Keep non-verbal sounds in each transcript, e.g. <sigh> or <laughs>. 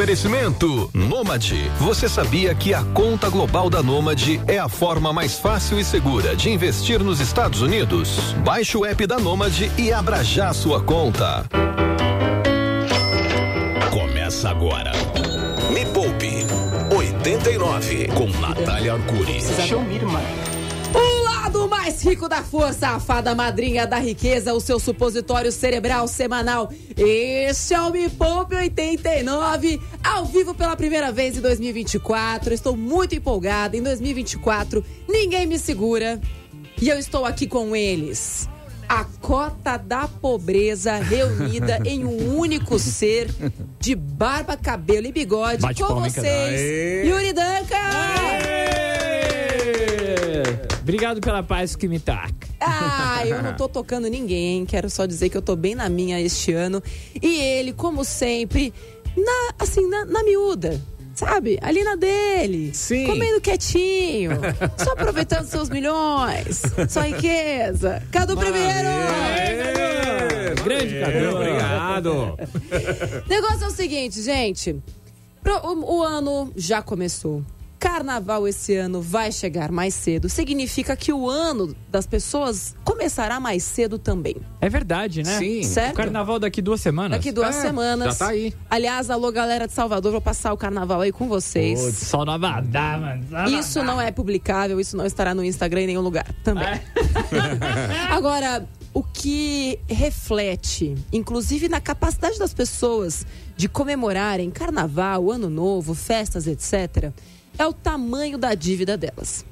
Oferecimento Nômade. Você sabia que a conta global da Nômade é a forma mais fácil e segura de investir nos Estados Unidos? Baixe o app da Nômade e abra já sua conta. Começa agora. Me Poupe 89 com Natália Arcuri. Show me. Mais rico da força, a fada madrinha da riqueza, o seu supositório cerebral semanal. Este é o Me Poupe 89, ao vivo pela primeira vez em 2024. Estou muito empolgada. Em 2024, ninguém me segura. E eu estou aqui com eles. A cota da pobreza reunida <laughs> em um único ser de barba, cabelo e bigode. Bate com vocês, Aê! Yuri Danca! Obrigado pela paz que me taca. Ah, eu não tô tocando ninguém? Quero só dizer que eu tô bem na minha este ano. E ele, como sempre, na, assim, na, na miúda. Sabe? Ali na dele. Sim. Comendo quietinho. <laughs> só aproveitando seus milhões. Sua riqueza. Cadu primeiro! Grande Cadu. Obrigado. O negócio é o seguinte, gente. Pro- o, o ano já começou. Carnaval esse ano vai chegar mais cedo. Significa que o ano das pessoas começará mais cedo também. É verdade, né? Sim. Certo? O carnaval daqui duas semanas. Daqui duas É, semanas. já tá aí. Aliás, alô, galera de Salvador, vou passar o carnaval aí com vocês. Putz, Sol no Abadá, mano. Isso não é publicável, isso não estará no Instagram em nenhum lugar também. É. <laughs> Agora, o que reflete, inclusive na capacidade das pessoas de comemorarem carnaval, ano novo, festas, etc., é o tamanho da dívida delas.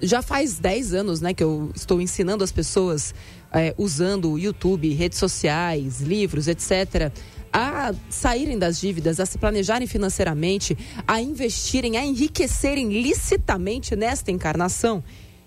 Já faz 10 anos né, que eu estou ensinando as pessoas, é, usando o YouTube, redes sociais, livros, etc., a saírem das dívidas, a se planejarem financeiramente, a investirem, a enriquecerem licitamente nesta encarnação.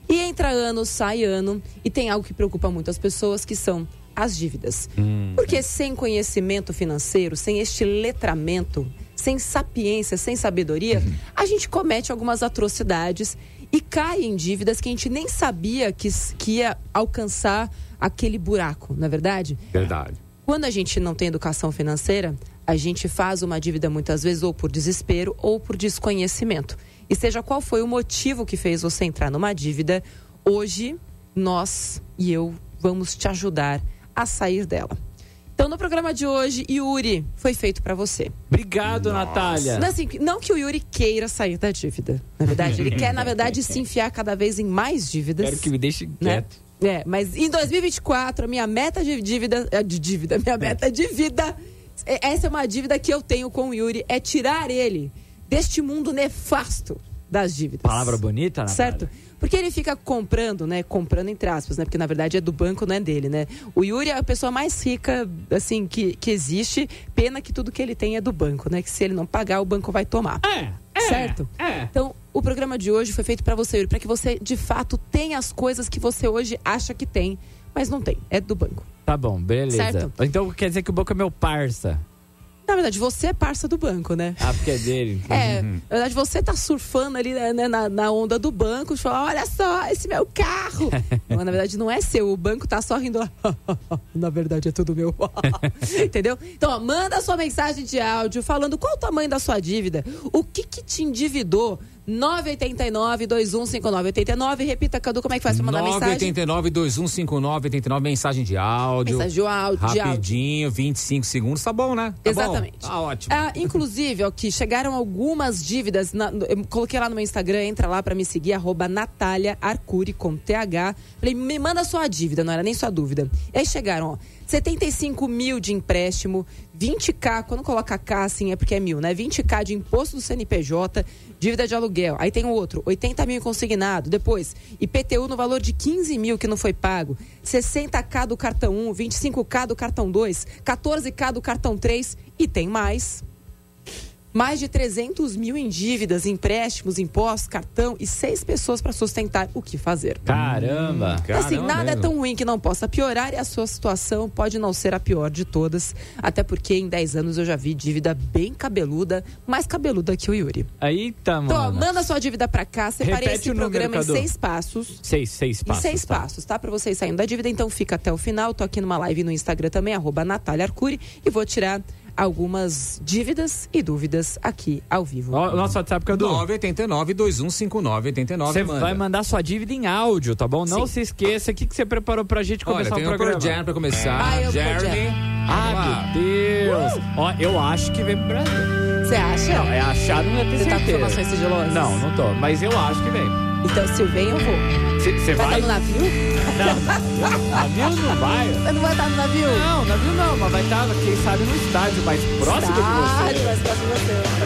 E entra ano, sai ano, e tem algo que preocupa muito as pessoas, que são as dívidas. Porque sem conhecimento financeiro, sem este letramento, sem sapiência, sem sabedoria, a gente comete algumas atrocidades e cai em dívidas que a gente nem sabia que, que ia alcançar aquele buraco, não é verdade? Verdade. Quando a gente não tem educação financeira, a gente faz uma dívida muitas vezes ou por desespero ou por desconhecimento. E seja qual foi o motivo que fez você entrar numa dívida, hoje nós e eu vamos te ajudar a sair dela. Então, no programa de hoje, Yuri, foi feito para você. Obrigado, Natália. Não, assim, não que o Yuri queira sair da dívida, na verdade. Ele <laughs> quer, na verdade, se enfiar cada vez em mais dívidas. Quero que me deixe né? quieto. É, mas em 2024, a minha meta de dívida. é, De dívida, minha meta de vida. é- Essa é uma dívida que eu tenho com o Yuri, é tirar ele deste mundo nefasto das dívidas. Palavra bonita, Natália. Certo? Porque ele fica comprando, né? Comprando entre aspas, né? Porque na verdade é do banco, não é dele, né? O Yuri é a pessoa mais rica, assim, que, que existe. Pena que tudo que ele tem é do banco, né? Que se ele não pagar, o banco vai tomar. É, é, Certo? É. Então, o programa de hoje foi feito pra você, Yuri, para que você de fato tenha as coisas que você hoje acha que tem, mas não tem. É do banco. Tá bom, beleza. Certo. Então quer dizer que o banco é meu parça. Na verdade, você é parça do banco, né? Ah, porque é dele. É, na verdade, você tá surfando ali né, na, na onda do banco, de falar, olha só, esse meu carro. <laughs> Mas, na verdade, não é seu, o banco tá só rindo. na verdade, é tudo meu. <laughs> Entendeu? Então, ó, manda sua mensagem de áudio falando qual o tamanho da sua dívida, o que que te endividou. 989-2159-89. Repita, Cadu, como é que faz pra mandar mensagem? 989-2159-89, mensagem de áudio. Mensagem de áudio. de áudio. Rapidinho, 25 segundos, tá bom, né? Tá Exatamente. Bom? Tá ótimo. Ah, inclusive, ó, que chegaram algumas dívidas. na- eu coloquei lá no meu Instagram, entra lá pra me seguir, arroba Natália Arcuri com TH. Falei, me manda sua dívida, não era nem sua dúvida. E aí chegaram, ó, 75 mil de empréstimo, 20k, quando coloca K assim é porque é mil, né? 20k de imposto do CNPJ, dívida de aluguel. Aí tem o outro, 80 mil consignado. Depois, IPTU no valor de 15 mil que não foi pago, 60k do cartão 1, 25k do cartão 2, 14k do cartão 3 e tem mais. Mais de 300 mil em dívidas, empréstimos, impostos, cartão e seis pessoas para sustentar o que fazer. Caramba. assim, Caramba nada é mesmo. tão ruim que não possa piorar e a sua situação pode não ser a pior de todas. Até porque em 10 anos eu já vi dívida bem cabeluda, mais cabeluda que o Yuri. Então, ó, mano. manda sua dívida pra cá. Separei Repete esse o número, programa em seis passos. Seis, seis Em passos. seis tá? passos, tá? Pra vocês saindo da dívida. Então fica até o final. Tô aqui numa live no Instagram também, arroba Natália Arcuri. E vou tirar algumas dívidas e dúvidas aqui ao vivo. O nosso WhatsApp, Cadu. 989 2159 89 Você vai mandar sua dívida em áudio, tá bom? Não Sim. se esqueça. O que, que você preparou pra gente Olha, começar tem o o programa? Pearl Jam pra começar. Ah, eu Jeremy. Ah, meu Deus. Ó, eu acho que vem pro Brasil. Você acha? Não, é achado, não é ter Você tá com certeza. informações sigilosas? Não, não tô. Mas eu acho que vem. Então, se eu venho, eu vou. Você Vai vai? estar no navio? Não, navio não vai. <laughs> Você não vai estar no navio? Não, navio não, mas vai estar, quem sabe, no estádio mais próximo de Estádio, você. mais próximo de você.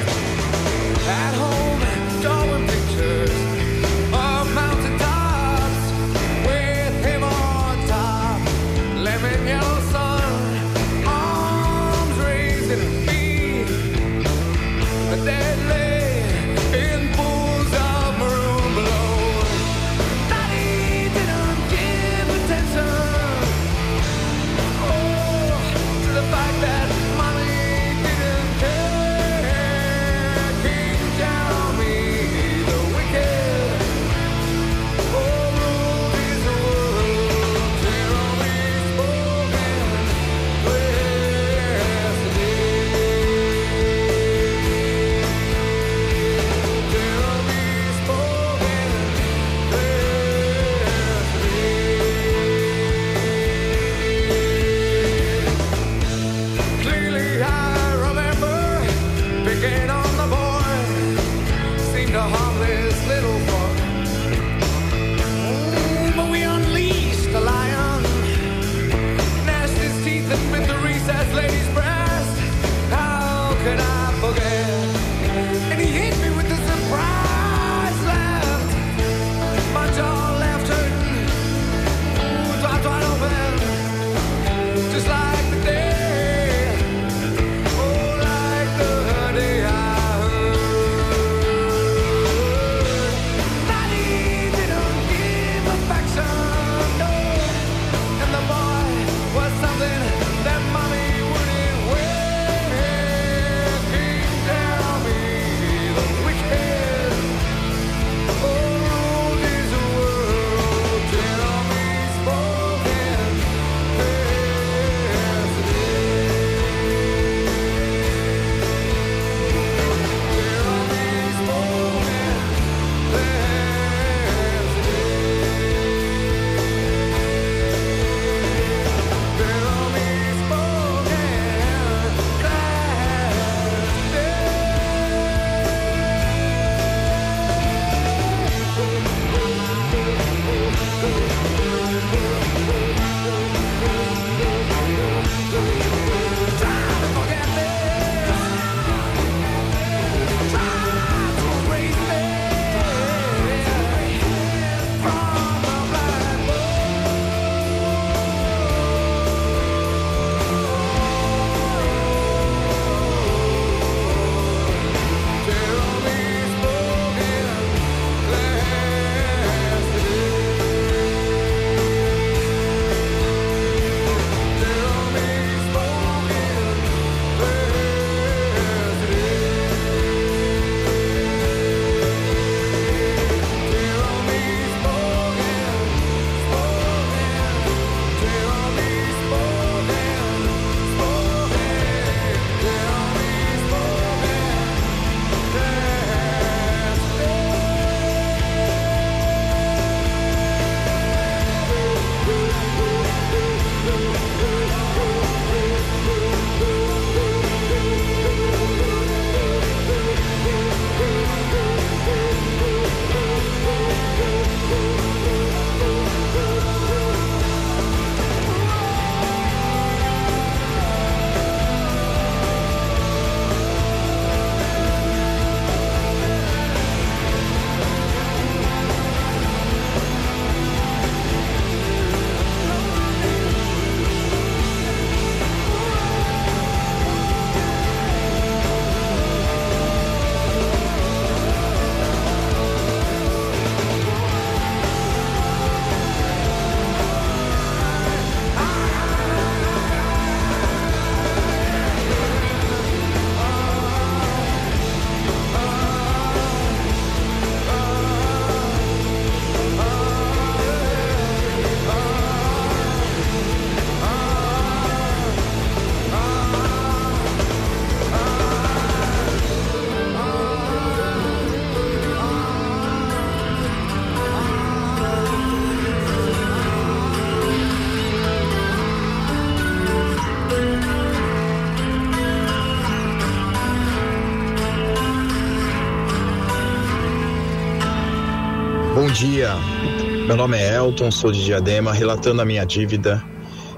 Meu nome é Elton, sou de Diadema, relatando a minha dívida.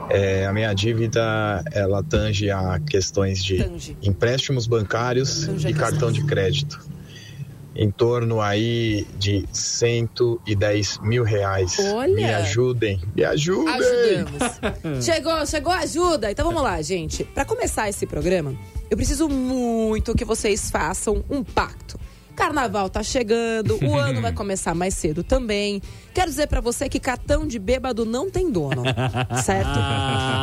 É, a minha dívida, ela tange a questões de Tange. empréstimos bancários Tange e cartão de crédito. Em torno aí de 110 mil reais. Olha! Me ajudem, me ajudem! Ajudamos. <laughs> chegou, chegou a ajuda. Então vamos lá, gente. Para começar esse programa, eu preciso muito que vocês façam um pacto. Carnaval tá chegando, o <laughs> ano vai começar mais cedo também. Quero dizer pra você que cartão de bêbado não tem dono, <laughs> certo?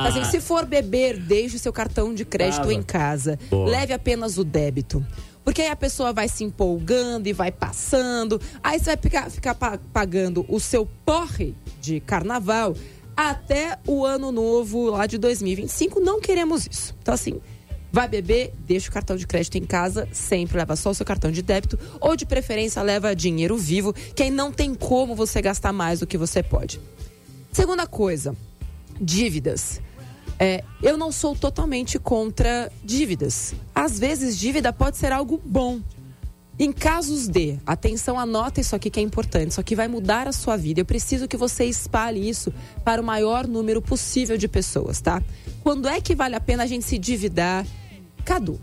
Assim, se for beber, deixe seu cartão de crédito em casa. Leve apenas o débito. Porque aí a pessoa vai se empolgando e vai passando. Aí você vai ficar, ficar pa- pagando o seu porre de carnaval até o ano novo lá de 2025. Não queremos isso. Então, assim, vai beber, deixa o cartão de crédito em casa, sempre leva só o seu cartão de débito, ou de preferência leva dinheiro vivo, que aí não tem como você gastar mais do que você pode. Segunda coisa, dívidas. É, eu não sou totalmente contra dívidas. Às vezes, dívida pode ser algo bom. Em casos de, atenção, anota isso aqui que é importante, isso aqui vai mudar a sua vida. Eu preciso que você espalhe isso para o maior número possível de pessoas, tá? Quando é que vale a pena a gente se endividar? Cadu,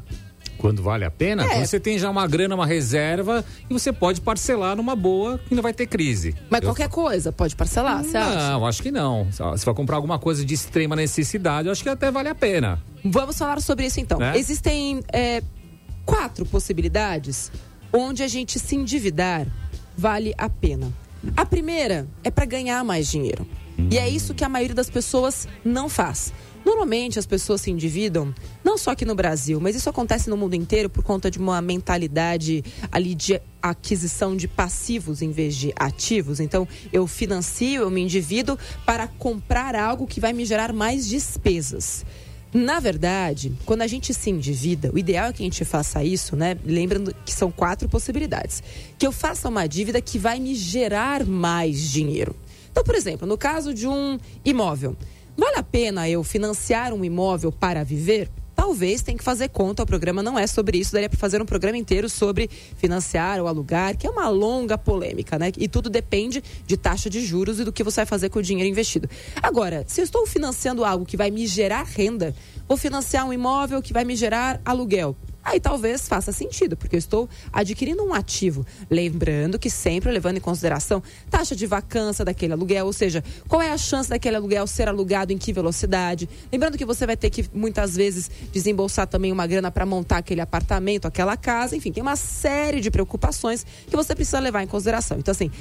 Quando vale a pena, É. você tem já uma grana, uma reserva e você pode parcelar numa boa e não vai ter crise. mas Eu- qualquer coisa pode parcelar, você acha? Não, acho que não. Se vai comprar alguma coisa de extrema necessidade, eu acho que até vale a pena. Vamos falar sobre isso então. Né? Existem é, quatro possibilidades onde a gente se endividar vale a pena. A primeira é para ganhar mais dinheiro. E é isso que a maioria das pessoas não faz. Normalmente as pessoas se endividam, não só aqui no Brasil, mas isso acontece no mundo inteiro por conta de uma mentalidade ali de aquisição de passivos em vez de ativos. Então, eu financio, eu me endivido para comprar algo que vai me gerar mais despesas. Na verdade, quando a gente se endivida, o ideal é que a gente faça isso, né? Lembrando que são quatro possibilidades. Que eu faça uma dívida que vai me gerar mais dinheiro. Então, por exemplo, no caso de um imóvel, vale a pena eu financiar um imóvel para viver? Talvez tenha que fazer conta, o programa não é sobre isso, daria para fazer um programa inteiro sobre financiar ou alugar, que é uma longa polêmica, né? E tudo depende de taxa de juros e do que você vai fazer com o dinheiro investido. Agora, se eu estou financiando algo que vai me gerar renda, vou financiar um imóvel que vai me gerar aluguel. Aí talvez faça sentido, porque eu estou adquirindo um ativo. Lembrando que sempre levando em consideração taxa de vacância daquele aluguel, ou seja, qual é a chance daquele aluguel ser alugado em que velocidade. Lembrando que você vai ter que muitas vezes desembolsar também uma grana para montar aquele apartamento, aquela casa, enfim, tem uma série de preocupações que você precisa levar em consideração. Então, assim,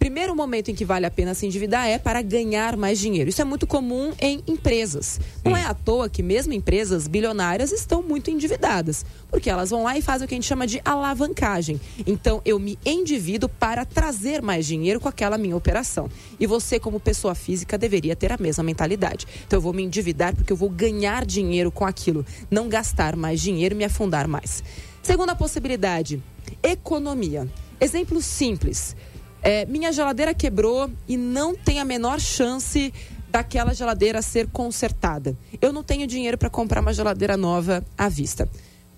Primeiro momento em que vale a pena se endividar é para ganhar mais dinheiro. Isso é muito comum em empresas. Não é à toa que mesmo empresas bilionárias estão muito endividadas, porque elas vão lá e fazem o que a gente chama de alavancagem. Então eu me endivido para trazer mais dinheiro com aquela minha operação. E você como pessoa física deveria ter a mesma mentalidade. Então eu vou me endividar porque eu vou ganhar dinheiro com aquilo, não gastar mais dinheiro e me afundar mais. Segunda possibilidade, economia. Exemplo simples. É, minha geladeira quebrou e não tem a menor chance daquela geladeira ser consertada. Eu não tenho dinheiro para comprar uma geladeira nova à vista.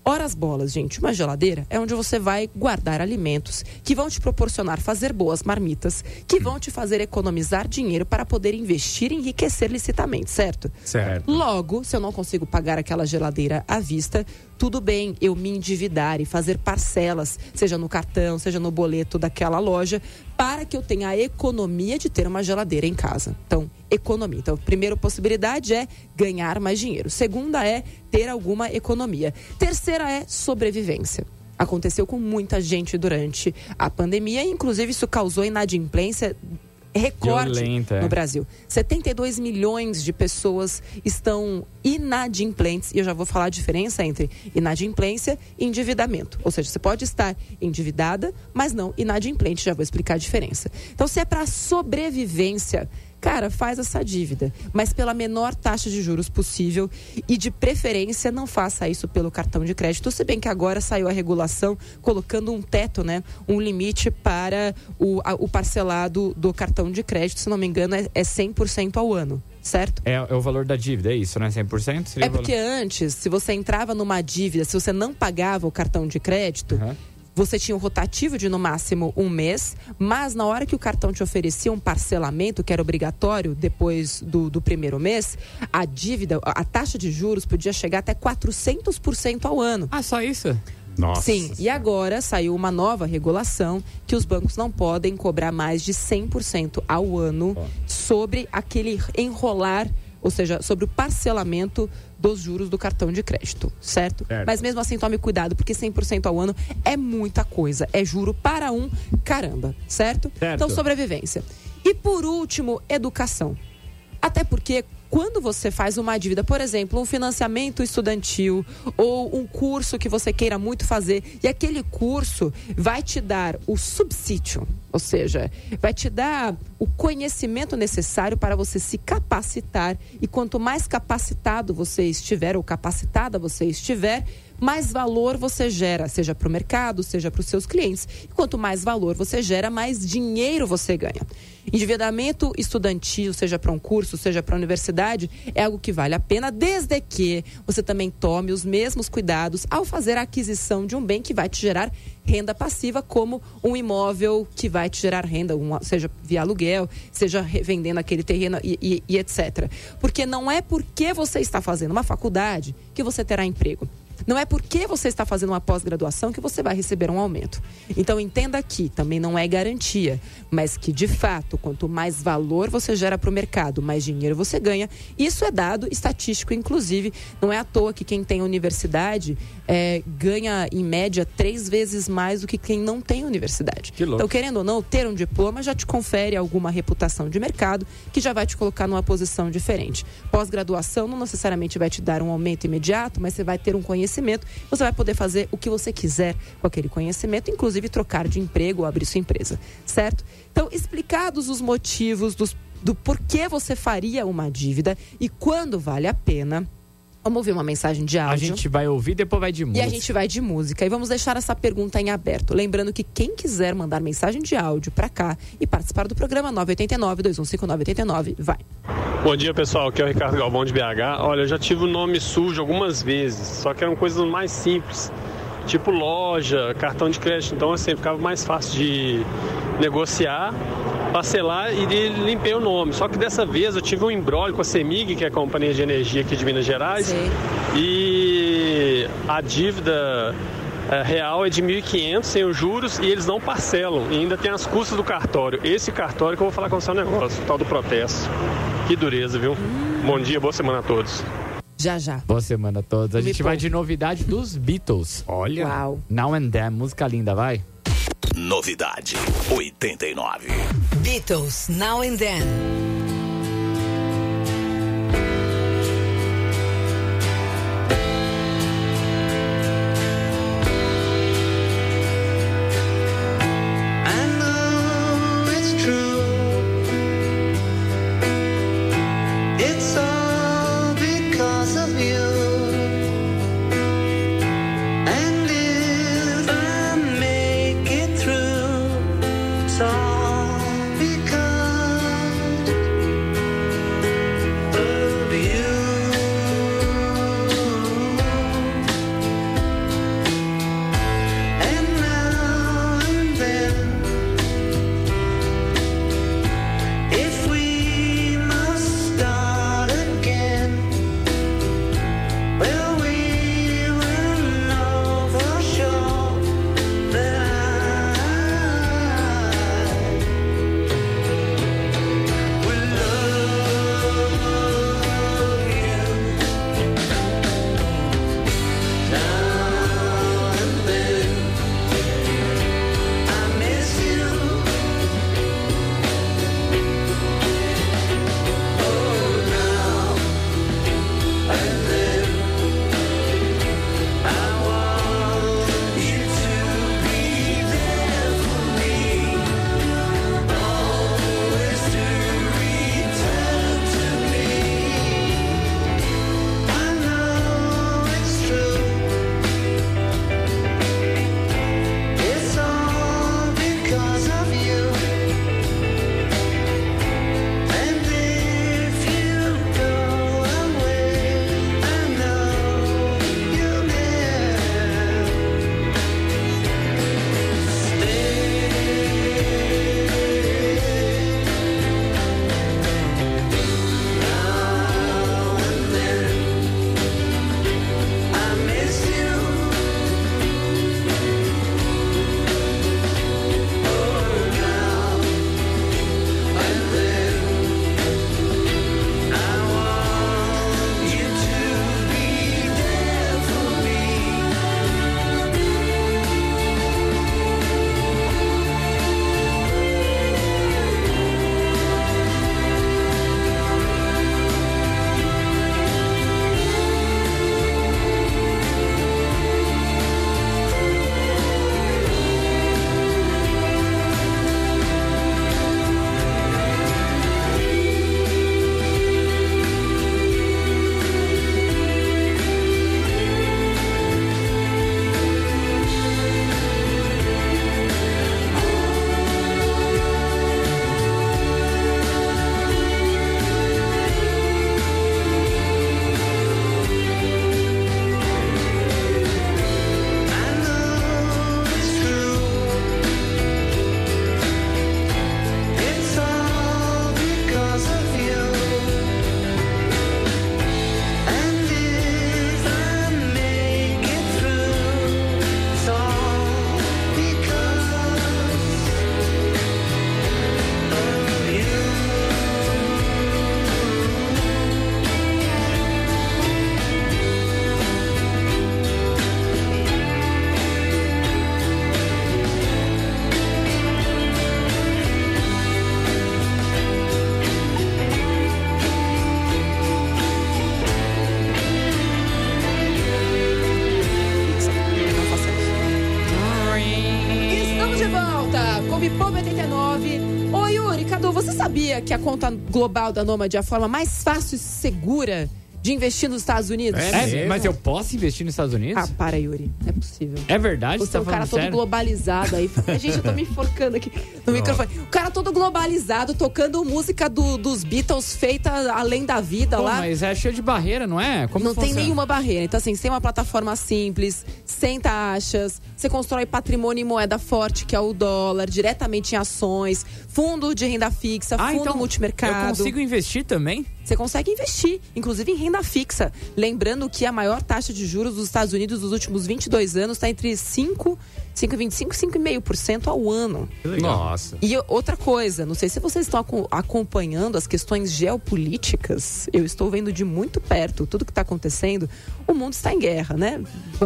Horas bolas, gente. Uma geladeira é onde você vai guardar alimentos que vão te proporcionar fazer boas marmitas, que vão te fazer economizar dinheiro para poder investir e enriquecer licitamente, certo? Certo. Logo, se eu não consigo pagar aquela geladeira à vista, tudo bem eu me endividar e fazer parcelas, seja no cartão, seja no boleto daquela loja, para que eu tenha a economia de ter uma geladeira em casa. Então, economia. Então, a primeira possibilidade é ganhar mais dinheiro. Segunda é ter alguma economia. Terceira é sobrevivência. Aconteceu com muita gente durante a pandemia, inclusive isso causou inadimplência recorde Violenta, é. no Brasil. 72 milhões de pessoas estão inadimplentes, e eu já vou falar a diferença entre inadimplência e endividamento. Ou seja, você pode estar endividada, mas não inadimplente, já vou explicar a diferença. Então, se é para sobrevivência, cara, faz essa dívida, mas pela menor taxa de juros possível e de preferência não faça isso pelo cartão de crédito, se bem que agora saiu a regulação colocando um teto, né, um limite para o, a- o parcelado do cartão de crédito, se não me engano, é, é 100% ao ano, certo? É, é o valor da dívida, é isso, né? 100%? Seria É porque antes, se você entrava numa dívida, se você não pagava o cartão de crédito, Aham. Você tinha um rotativo de no máximo um mês, mas na hora que o cartão te oferecia um parcelamento, que era obrigatório depois do, do primeiro mês, a dívida, a a taxa de juros podia chegar até 400% ao ano. Ah, só isso? Nossa. Sim, e agora saiu uma nova regulação que os bancos não podem cobrar mais de 100% ao ano sobre aquele enrolar, ou seja, sobre o parcelamento dos juros do cartão de crédito, certo? Certo. Mas mesmo assim, tome cuidado, porque 100% ao ano é muita coisa. É juro para um caramba, certo? Certo. Então, sobrevivência. E por último, educação. Até porque quando você faz uma dívida, por exemplo, um financiamento estudantil ou um curso que você queira muito fazer, e aquele curso vai te dar o subsídio, ou seja, vai te dar o conhecimento necessário para você se capacitar, e quanto mais capacitado você estiver ou capacitada você estiver, mais valor você gera, seja para o mercado, seja para os seus clientes. E quanto mais valor você gera, mais dinheiro você ganha. Endividamento estudantil, seja para um curso, seja para a universidade, é algo que vale a pena, desde que você também tome os mesmos cuidados ao fazer a aquisição de um bem que vai te gerar renda passiva, como um imóvel que vai te gerar renda, seja via aluguel, seja revendendo aquele terreno e, e- e etc. Porque não é porque você está fazendo uma faculdade que você terá emprego. Não é porque você está fazendo uma pós-graduação que você vai receber um aumento. Então entenda aqui, também não é garantia, mas que de fato, quanto mais valor você gera para o mercado, mais dinheiro você ganha. Isso é dado estatístico, inclusive. Não é à toa que quem tem universidade é, ganha, em média, três vezes mais do que quem não tem universidade. Que. Então, querendo ou não, ter um diploma já te confere alguma reputação de mercado que já vai te colocar numa posição diferente. Pós-graduação não necessariamente vai te dar um aumento imediato, mas você vai ter um conhecimento, você vai poder fazer o que você quiser com aquele conhecimento, inclusive trocar de emprego ou abrir sua empresa, certo? Então, explicados os motivos dos, do porquê você faria uma dívida e quando vale a pena, vamos ouvir uma mensagem de A áudio. gente vai ouvir, depois vai de E música. a gente vai de música. E vamos deixar essa pergunta em aberto. Lembrando que quem quiser mandar mensagem de áudio pra cá e participar do programa 989-215989, vai. Bom dia pessoal, aqui é o Ricardo Galvão de BH. Olha, eu já tive o nome sujo algumas vezes, só que eram coisas mais simples, tipo loja, cartão de crédito. Então, assim, ficava mais fácil de negociar, parcelar e limpei o nome. Só que dessa vez eu tive um embrólio com a Semig, que é a companhia de energia aqui de Minas Gerais, Sei. e a dívida eh, real é de 1.500 sem os juros e eles não parcelam. E ainda tem as custas do cartório. Esse cartório que eu vou falar com você um negócio, o tal do protesto. Que dureza, viu? Bom dia, boa semana a todos. Já, já. Boa semana a todos. A Me gente vai de novidade dos Beatles. Olha. Uau. Now and Then, música linda, vai. Novidade 89. Beatles Now and Then. Sabia que a conta global da Nômade é a forma mais fácil e segura de investir nos Estados Unidos? É, mas eu posso investir nos Estados Unidos? Ah, para, Yuri. Não é possível. É verdade? Você é um tá cara falando todo sério? globalizado aí. <laughs> Gente, eu tô me enforcando aqui no microfone. O cara todo globalizado, tocando música do- dos Beatles feita além da vida Pô, lá. mas é cheio de barreira, não é? Como não tem funciona? nenhuma barreira. Então, assim, tem uma plataforma simples, sem taxas, você constrói patrimônio em moeda forte, que é o dólar, diretamente em ações, fundo de renda fixa, Ah, fundo então multimercado. eu consigo investir também? Você consegue investir, inclusive em renda fixa. Lembrando que a maior taxa de juros dos Estados Unidos nos últimos 22 anos está entre 5, 5,25 e 5,5% ao ano. Nossa. E outra coisa, não sei se vocês estão aco- acompanhando as questões geopolíticas. Eu estou vendo de muito perto tudo que está acontecendo. O mundo está em guerra, né?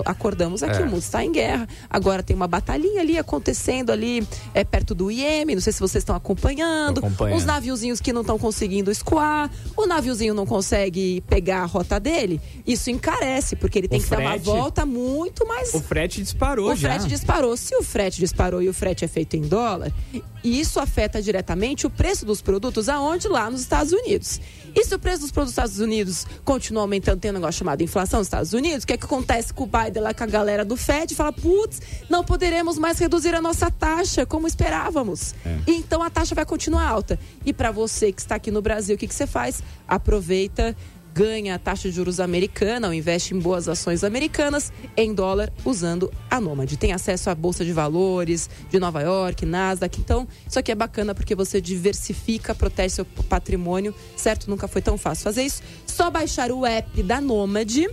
Acordamos aqui, É. o mundo está em guerra. Agora tem uma batalhinha ali acontecendo ali é, perto do Iêmen. Não sei se vocês estão acompanhando. Os naviozinhos que não estão conseguindo escoar. O naviozinho não consegue pegar a rota dele. Isso encarece, porque ele tem O que dar uma frete- volta muito mais O frete disparou o já. frete disparou. Se o frete disparou e o frete é feito em dólar, isso afeta diretamente o preço dos produtos aonde? Lá nos Estados Unidos. E se o preço dos produtos dos Estados Unidos continua aumentando, tem um negócio chamado inflação nos Estados Unidos, o que, é que acontece com o Biden lá com a galera do Fed? Fala, putz, não poderemos mais reduzir a nossa taxa como esperávamos. E então a taxa vai continuar alta. E para você que está aqui no Brasil, o que, que você faz? Aproveita ganha a taxa de juros americana ou investe em boas ações americanas em dólar usando a Nômade. Tem acesso à Bolsa de Valores de Nova York, Nasdaq. Então, isso aqui é bacana porque você diversifica, protege seu patrimônio, certo? Nunca foi tão fácil fazer isso. Só baixar o app da Nômade.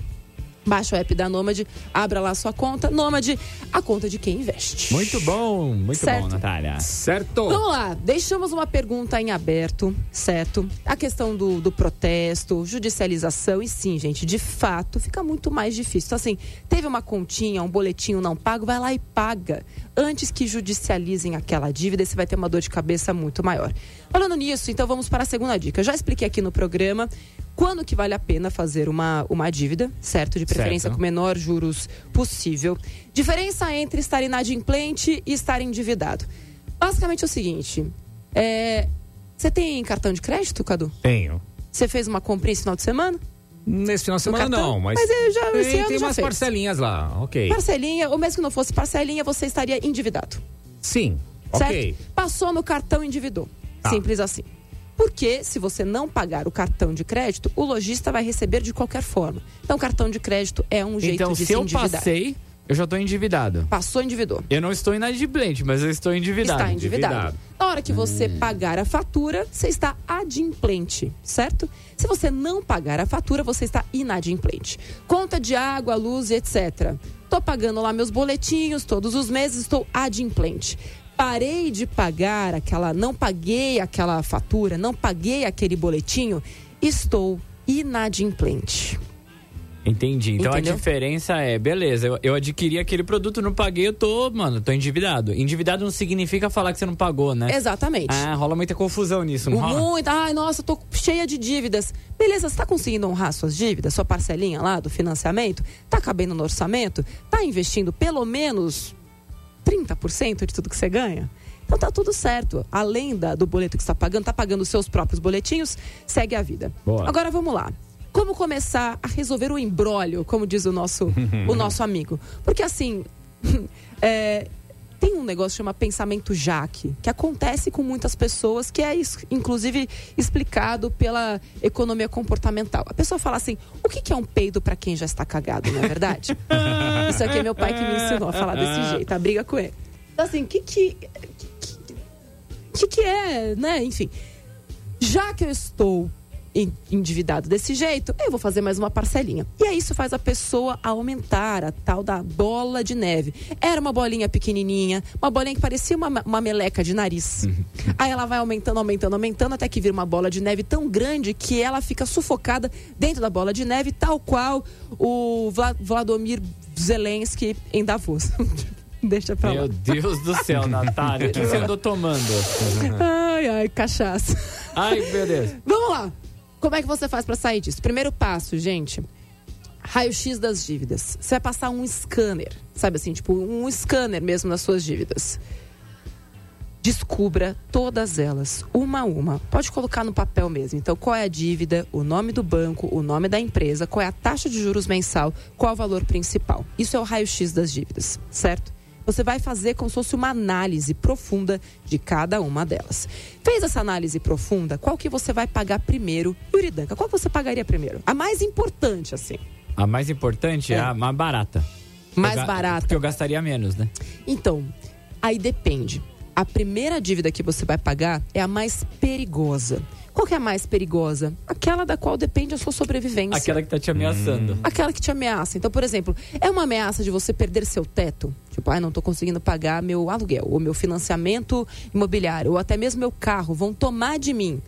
Baixa o app da Nômade, abra lá sua conta. Nômade, a conta de quem investe. Muito bom, muito Certo. bom, Natália. Certo. Vamos lá, deixamos uma pergunta em aberto, certo? A questão do, do protesto, judicialização, e sim, gente, de fato fica muito mais difícil. Então, assim, teve uma continha, um boletinho não pago, vai lá e paga. Antes que judicializem aquela dívida, e você vai ter uma dor de cabeça muito maior. Falando nisso, então vamos para a segunda dica. Eu já expliquei aqui no programa quando que vale a pena fazer uma, uma dívida, certo? De preferência Certo. com menor juros possível. Diferença entre estar inadimplente e estar endividado. Basicamente é o seguinte: é, você tem cartão de crédito, Cadu? Tenho. Você fez uma compra esse final de semana? Nesse final de semana não, mas, Mas eu já- tem, tem já umas fez. parcelinhas lá, ok. Parcelinha, ou mesmo que não fosse parcelinha, você estaria endividado. Sim, Certo? ok. Passou no cartão e endividou. Tá. Simples assim. Porque se você não pagar o cartão de crédito, o lojista vai receber de qualquer forma. Então, cartão de crédito é um jeito Então, de se se eu endividar. passei, eu já tô endividado. Passou, endividou. Eu não estou inadimplente, mas eu estou endividado. Está endividado. endividado. Na hora que você pagar a fatura, você está adimplente, certo? Se você não pagar a fatura, você está inadimplente. Conta de água, luz e etc. Tô pagando lá meus boletinhos todos os meses, estou adimplente. Parei de pagar aquela, não paguei aquela fatura, não paguei aquele boletinho, estou inadimplente. Entendi. Então Entendeu? a diferença é, beleza, eu, eu adquiri aquele produto, não paguei, eu tô, mano, tô endividado. Endividado não significa falar que você não pagou, né? Exatamente. Ah, rola muita confusão nisso, não rola? Muito. Ai, nossa, tô cheia de dívidas. Beleza, você tá conseguindo honrar suas dívidas, sua parcelinha lá do financiamento? Tá cabendo no orçamento? Tá investindo pelo menos 30% de tudo que você ganha? Então tá tudo certo. Além da- do boleto que você está pagando, tá pagando os seus próprios boletinhos, segue a vida. Boa. Agora vamos lá. Como começar a resolver o embrólio, como diz o nosso, <laughs> o nosso amigo? Porque assim, <laughs> é, tem um negócio que chama pensamento jaque, que acontece com muitas pessoas, que é inclusive explicado pela economia comportamental. A pessoa fala assim: o que, é um peido para quem já está cagado, não é verdade? <laughs> isso aqui é meu pai que me ensinou a falar desse jeito, a briga com ele. Então, assim, o que que, que, que que é, né? Enfim, já que eu estou endividado desse jeito, eu vou fazer mais uma parcelinha. E aí isso faz a pessoa aumentar a tal da bola de neve. Era uma bolinha pequenininha, uma bolinha que parecia uma, uma meleca de nariz. Aí ela vai aumentando, aumentando, aumentando, até que vira uma bola de neve tão grande que ela fica sufocada dentro da bola de neve, tal qual o Vla- Vladimir Zelensky em Davos. <laughs> Deixa pra lá. Meu Deus do céu, <laughs> Natália, o que você andou tomando? Ai, ai, cachaça. Ai, Deus. Vamos lá. Como é que você faz para sair disso? Primeiro passo, gente. Raio-X das dívidas. Você vai passar um scanner, sabe assim, tipo um scanner mesmo nas suas dívidas. Descubra todas elas, uma a uma. Pode colocar no papel mesmo. Então, qual é a dívida, o nome do banco, o nome da empresa, qual é a taxa de juros mensal, qual é o valor principal. Isso é o raio-x das dívidas, certo? Você vai fazer como se fosse uma análise profunda de cada uma delas. Fez essa análise profunda, qual que você vai pagar primeiro? Yuri Danca, qual que você pagaria primeiro? A mais importante, assim. A mais importante é, É. a mais barata. Mais Eu barata. Porque eu gastaria menos, né? Então, aí depende. A primeira dívida que você vai pagar é a mais perigosa. Qual que é a mais perigosa? Aquela da qual depende a sua sobrevivência. Aquela que tá te ameaçando. Aquela que te ameaça. Então, por exemplo, é uma ameaça de você perder seu teto? Tipo, ah, não tô conseguindo pagar meu aluguel, ou meu financiamento imobiliário, ou até mesmo meu carro, vão tomar de mim.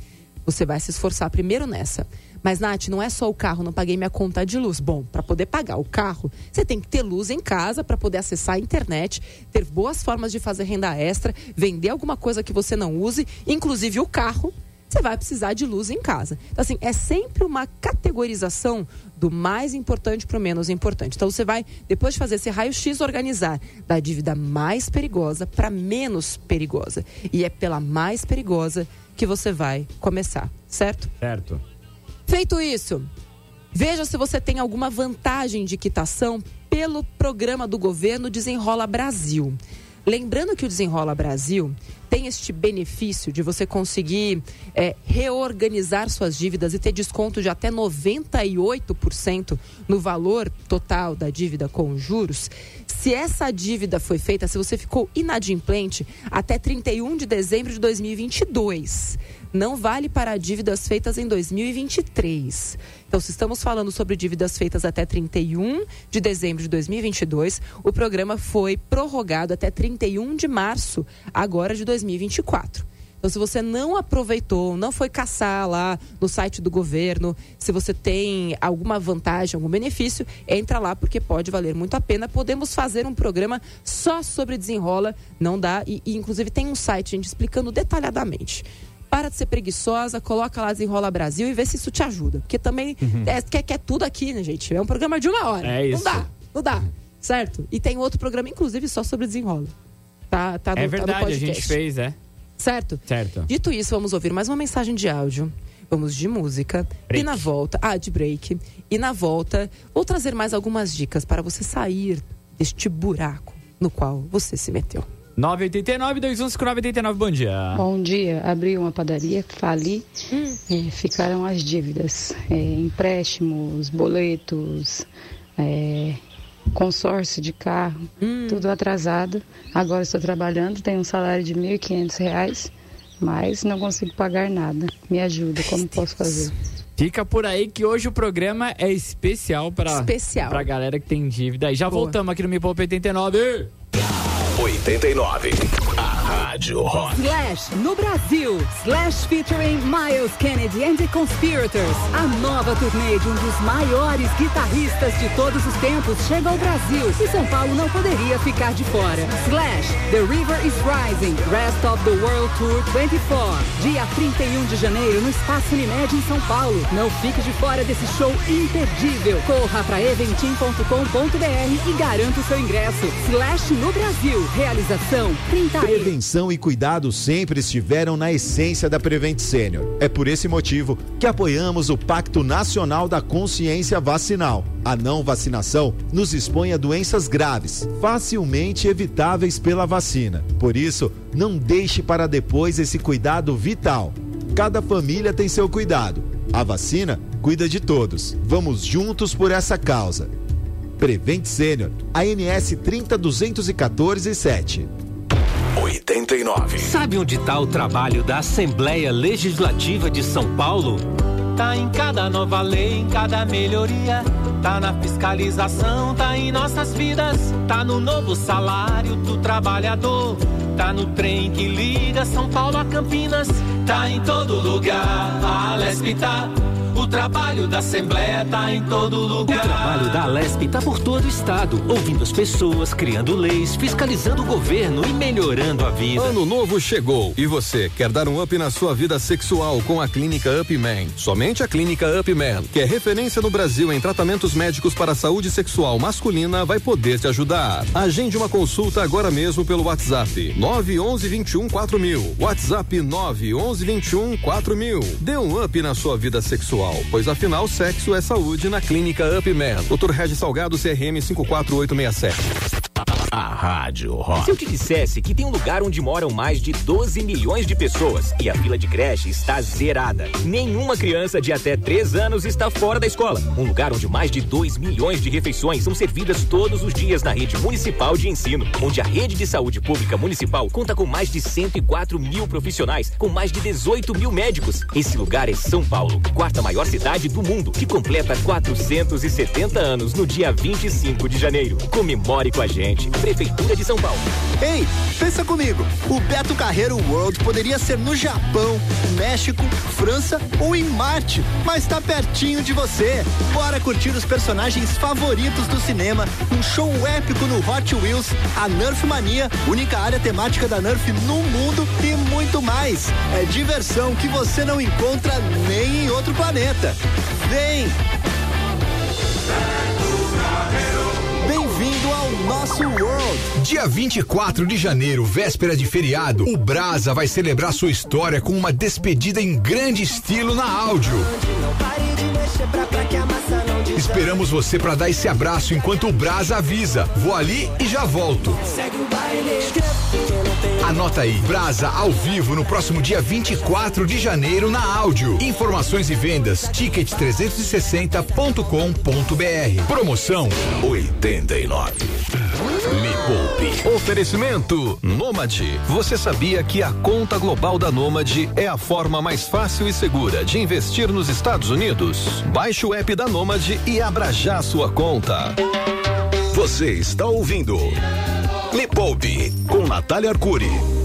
Você vai se esforçar primeiro nessa. Mas, Nath, não é só o carro, não paguei minha conta de luz. Bom, para poder pagar o carro, você tem que ter luz em casa para poder acessar a internet, ter boas formas de fazer renda extra, vender alguma coisa que você não use, inclusive o carro. Você vai precisar de luz em casa. Então, assim, é sempre uma categorização do mais importante para o menos importante. Então, você vai, depois de fazer esse raio-x, organizar da dívida mais perigosa para menos perigosa. E é pela mais perigosa que você vai começar, certo? Certo. Feito isso, veja se você tem alguma vantagem de quitação pelo programa do governo Desenrola Brasil. Lembrando que o Desenrola Brasil tem este benefício de você conseguir é, reorganizar suas dívidas e ter desconto de até 98% no valor total da dívida com juros. Se essa dívida foi feita, se você ficou inadimplente até 31 de dezembro de 2022, não vale para dívidas feitas em 2023. Então, se estamos falando sobre dívidas feitas até 31 de dezembro de 2022, o programa foi prorrogado até 31 de março agora de 2024. Então, se você não aproveitou, não foi caçar lá no site do governo, se você tem alguma vantagem, algum benefício, entra lá porque pode valer muito a pena. Podemos fazer um programa só sobre desenrola, não dá. E, e, inclusive tem um site, gente, explicando detalhadamente. Para de ser preguiçosa, coloca lá Desenrola Brasil e vê se isso te ajuda. Porque também é, quer, quer tudo aqui, né, gente? É um programa de uma hora. É Não isso. dá, não dá. Certo? E tem outro programa, inclusive, só sobre desenrola. Tá, tá no, é tá verdade, a podcast. gente fez, é. Certo? Certo. Dito isso, vamos ouvir mais uma mensagem de áudio. Vamos de música. Break. E na volta. Ah, de break. E na volta, vou trazer mais algumas dicas para você sair deste buraco no qual você se meteu. 989 215989 bom dia. Bom dia, abri uma padaria, fali, eh, ficaram as dívidas, eh, empréstimos, boletos, eh, consórcio de carro, tudo atrasado. Agora estou trabalhando, tenho um salário de 1.500 reais, mas não consigo pagar nada. Me ajuda, como posso fazer? Fica por aí que hoje o programa é especial para Especial. pra galera que tem dívida. E já Boa. voltamos aqui no Me Poupa 89. 89. A Rádio Rock. Slash no Brasil. Slash featuring Miles Kennedy and the Conspirators. A nova turnê de um dos maiores guitarristas de todos os tempos chega ao Brasil e São Paulo não poderia ficar de fora. Slash, The River is Rising, Rest of the World Tour 24. Dia 31 de janeiro no Espaço Unimed em São Paulo. Não fique de fora desse show imperdível. Corra para eventim.com.br e garanta o seu ingresso. Slash no Brasil. Realização 30 anos. Prevenção e cuidado sempre estiveram na essência da Prevent Sênior. É por esse motivo que apoiamos o Pacto Nacional da Consciência Vacinal. A não vacinação nos expõe a doenças graves, facilmente evitáveis pela vacina. Por isso, não deixe para depois esse cuidado vital. Cada família tem seu cuidado. A vacina cuida de todos. Vamos juntos por essa causa. Prevent Sênior, ANS 30214 7. 89. Sabe onde está o trabalho da Assembleia Legislativa de São Paulo? Tá em cada nova lei, em cada melhoria. Tá na fiscalização, tá em nossas vidas. Tá no novo salário do trabalhador. Tá no trem que liga São Paulo a Campinas. Tá em todo lugar, a Alesp tá. O trabalho da Assembleia tá em todo lugar. O trabalho da Alesp tá por todo o estado, ouvindo as pessoas, criando leis, fiscalizando o governo e melhorando a vida. Ano novo chegou e você quer dar um up na sua vida sexual com a Clínica Up Man. Somente a Clínica Up Man, que é referência no Brasil em tratamentos médicos para a saúde sexual masculina, vai poder te ajudar. Agende uma consulta agora mesmo pelo WhatsApp 911 21 4000. WhatsApp 911 21 4000. Dê um up na sua vida sexual, pois afinal sexo é saúde na Clínica Up Man. Dr. Regis Salgado, CRM 54867. A Rádio Rock. Se eu te dissesse que tem um lugar onde moram mais de 12 milhões de pessoas e a fila de creche está zerada, nenhuma criança de até 3 anos está fora da escola. Um lugar onde mais de 2 milhões de refeições são servidas todos os dias na rede municipal de ensino, onde a rede de saúde pública municipal conta com mais de 104 mil profissionais, com mais de 18 mil médicos. Esse lugar é São Paulo, quarta maior cidade do mundo, que completa 470 anos no dia 25 de janeiro. Comemore com a gente. Prefeitura de São Paulo. Ei, pensa comigo. O Beto Carreiro World poderia ser no Japão, México, França ou em Marte, mas tá pertinho de você. Bora curtir os personagens favoritos do cinema, um show épico no Hot Wheels, a Nerf Mania, única área temática da Nerf no mundo e muito mais. É diversão que você não encontra nem em outro planeta. Vem! Nosso World. Dia 24 de janeiro, véspera de feriado, o Brasa vai celebrar sua história com uma despedida em grande estilo na áudio. Esperamos você para dar esse abraço enquanto o Brasa avisa. Vou ali e já volto. Anota aí, Brasa ao vivo no próximo dia 24 de janeiro na áudio. Informações e vendas ticket360.com.br. Promoção 89. Me Poupe. Oferecimento Nômade. Você sabia que a conta global da Nômade é a forma mais fácil e segura de investir nos Estados Unidos? Baixe o app da Nômade e abra já sua conta. Você está ouvindo Me Poupe com Natália Arcuri.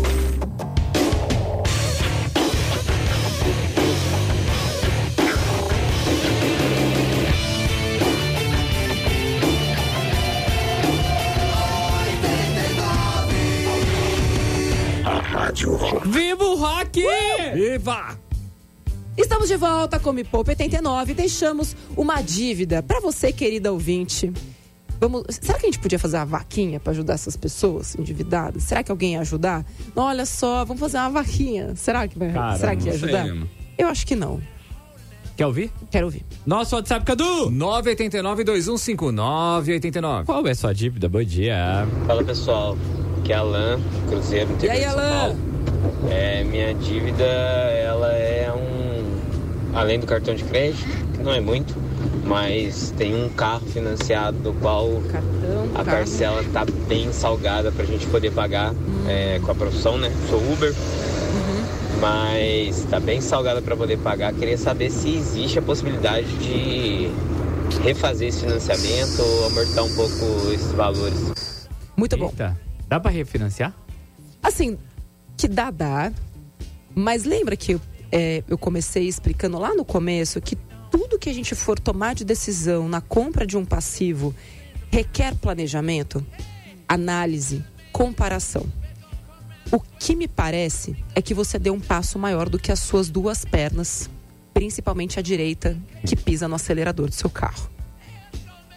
Viva o rock! Viva! Estamos de volta com Me Poupa 89 deixamos uma dívida para você, querida ouvinte. Vamos, será que a gente podia fazer uma vaquinha para ajudar essas pessoas endividadas? Será que alguém ia ajudar? Não, olha só, vamos fazer uma vaquinha. Será que vai? Cara, será que ia sei, ajudar? mano. Eu acho que não. Quer ouvir? Quero ouvir. Nosso WhatsApp, Cadu! 989-2159-89. Qual é a sua dívida? Bom dia. Fala pessoal, aqui é Alan, Cruzeiro, interior aí, de São Alan? É, minha dívida, ela é um. Além do cartão de crédito, que não é muito, mas tem um carro financiado do qual a carro. parcela tá bem salgada pra gente poder pagar é, com a profissão, né? Sou Uber. Mas tá bem salgada pra poder pagar. Queria saber se existe a possibilidade de refazer esse financiamento ou amortar um pouco esses valores. Muito bom. Eita, dá pra refinanciar? Assim, que dá, dá. Mas lembra que é, eu comecei explicando lá no começo que tudo que a gente for tomar de decisão na compra de um passivo requer planejamento, análise, comparação. O que me parece é que você deu um passo maior do que as suas duas pernas, principalmente a direita, que pisa no acelerador do seu carro.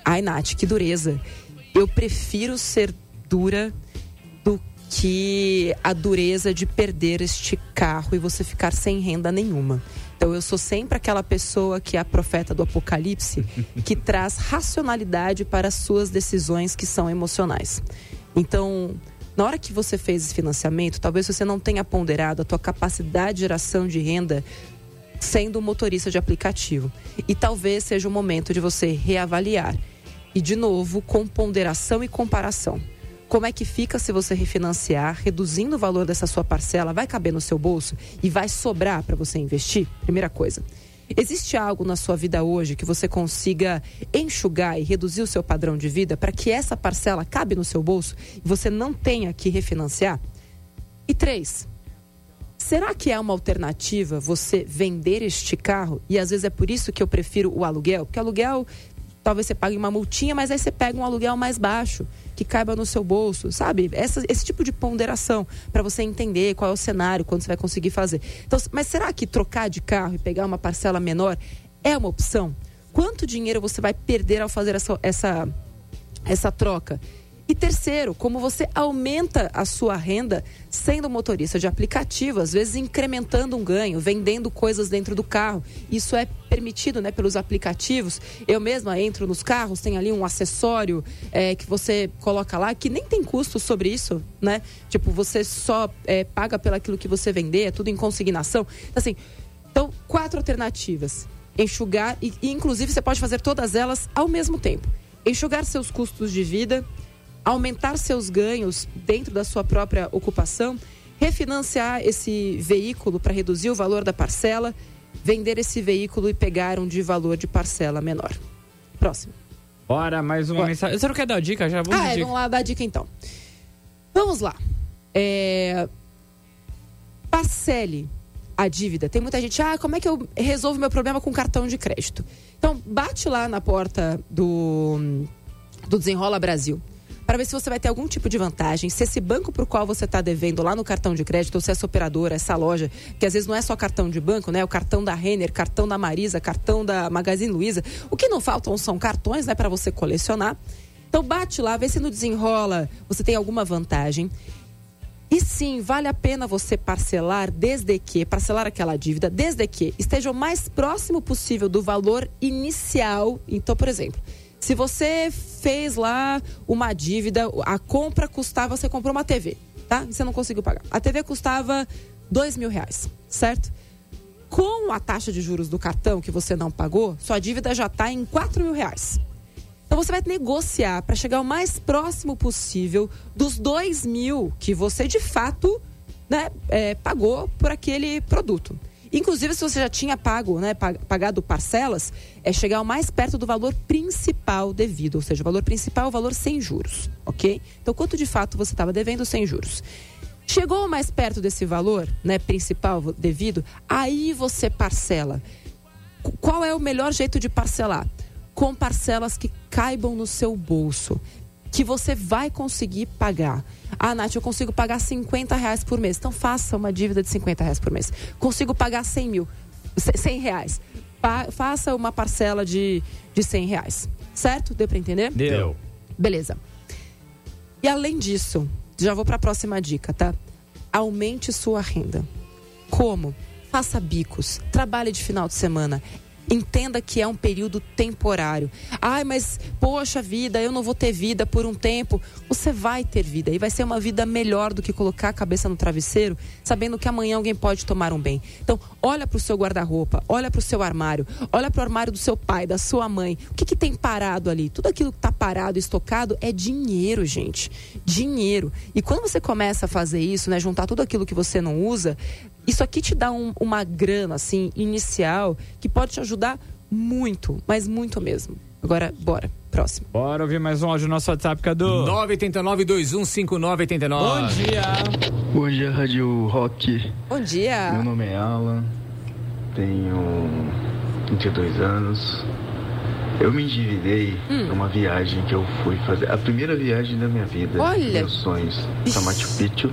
Ai, Nath, que dureza. Eu prefiro ser dura do que a dureza de perder este carro e você ficar sem renda nenhuma. Então eu sou sempre aquela pessoa que é a profeta do apocalipse, <laughs> que traz racionalidade para as suas decisões que são emocionais. Então, na hora que você fez esse financiamento, talvez você não tenha ponderado a tua capacidade de geração de renda sendo motorista de aplicativo. E talvez seja o momento de você reavaliar. E, de novo, com ponderação e comparação. Como é que fica se você refinanciar, reduzindo o valor dessa sua parcela, vai caber no seu bolso e vai sobrar para você investir? Primeira coisa. Existe algo na sua vida hoje que você consiga enxugar e reduzir o seu padrão de vida para que essa parcela cabe no seu bolso e você não tenha que refinanciar? E três, Será que é uma alternativa você vender este carro? E às vezes é por isso que eu prefiro o aluguel, porque aluguel talvez você pague uma multinha, mas aí você pega um aluguel mais baixo, que caiba no seu bolso, sabe? Essa, esse tipo de ponderação para você entender qual é o cenário, quando você vai conseguir fazer. Então, mas será que trocar de carro e pegar uma parcela menor é uma opção? Quanto dinheiro você vai perder ao fazer essa, essa, essa troca? E terceiro, como você aumenta a sua renda sendo motorista de aplicativo, às vezes incrementando um ganho, vendendo coisas dentro do carro. Isso é permitido né, pelos aplicativos. Eu mesma entro nos carros, tem ali um acessório é, que você coloca lá, que nem tem custo sobre isso, né? Tipo, você só é, paga pelo aquilo que você vender, é tudo em consignação. Assim, então, quatro alternativas. Enxugar, e, e inclusive você pode fazer todas elas ao mesmo tempo. Enxugar seus custos de vida, aumentar seus ganhos dentro da sua própria ocupação, refinanciar esse veículo para reduzir o valor da parcela, vender esse veículo e pegar um de valor de parcela menor. Próximo. Bora, mais uma mensagem. Você não quer dar dica? Já vamos Ah, é, dica. vamos lá dar dica então. Vamos lá. É, Parcele a dívida. Tem muita gente, ah, como é que eu resolvo meu problema com cartão de crédito? Então, bate lá na porta do, do Desenrola Brasil para ver se você vai ter algum tipo de vantagem, se esse banco para o qual você está devendo lá no cartão de crédito, ou se essa operadora, essa loja, que às vezes não é só cartão de banco, né? O cartão da Renner, cartão da Marisa, cartão da Magazine Luiza. O que não faltam são cartões, né, para você colecionar. Então bate lá, vê se no desenrola você tem alguma vantagem. E sim, vale a pena você parcelar desde que, parcelar aquela dívida, desde que esteja o mais próximo possível do valor inicial. Então, por exemplo, se você fez lá uma dívida, a compra custava, você comprou uma TV, tá? E você não conseguiu pagar. A TV custava dois mil reais, certo? Com a taxa de juros do cartão que você não pagou, sua dívida já está em quatro mil reais. Então você vai negociar para chegar o mais próximo possível dos dois mil que você de fato né, é, pagou por aquele produto. Inclusive, se você já tinha pago, né, pag- pagado parcelas, é chegar o mais perto do valor principal devido, ou seja, o valor principal é o valor sem juros, ok? Então, quanto de fato você estava devendo sem juros? Chegou mais perto desse valor, né, principal devido, aí você parcela. Qu- Qual é o melhor jeito de parcelar? Com parcelas que caibam no seu bolso, que você vai conseguir pagar. Ah, Nath, eu consigo pagar 50 reais por mês. Então faça uma dívida de 50 reais por mês. Consigo pagar 100 mil, c- 100 reais. Pa- faça uma parcela de, de 100 reais. Certo? Deu para entender? Deu. Beleza. E além disso, já vou para a próxima dica, tá? Aumente sua renda. Como? Faça bicos, trabalhe de final de semana. Entenda que é um período temporário. Ai, mas poxa vida, eu não vou ter vida por um tempo. Você vai ter vida e vai ser uma vida melhor do que colocar a cabeça no travesseiro, sabendo que amanhã alguém pode tomar um bem. Então, olha para o seu guarda-roupa, olha para o seu armário, olha para o armário do seu pai, da sua mãe. O que, que tem parado ali? Tudo aquilo que está parado, estocado, é dinheiro, gente. Dinheiro. E quando você começa a fazer isso, né, juntar tudo aquilo que você não usa, isso aqui te dá um- uma grana, assim, inicial, que pode te ajudar muito, mas muito mesmo. Agora, bora. Próximo. Bora ouvir mais um áudio no nosso WhatsApp, Cadu. 989-215989. Bom dia. Bom dia, Rádio Rock. Bom dia. Meu nome é Alan, tenho 22 anos. Eu me endividei Hum. numa viagem que eu fui fazer. A primeira viagem da minha vida. Olha. Meus sonhos. Pra Machu Picchu.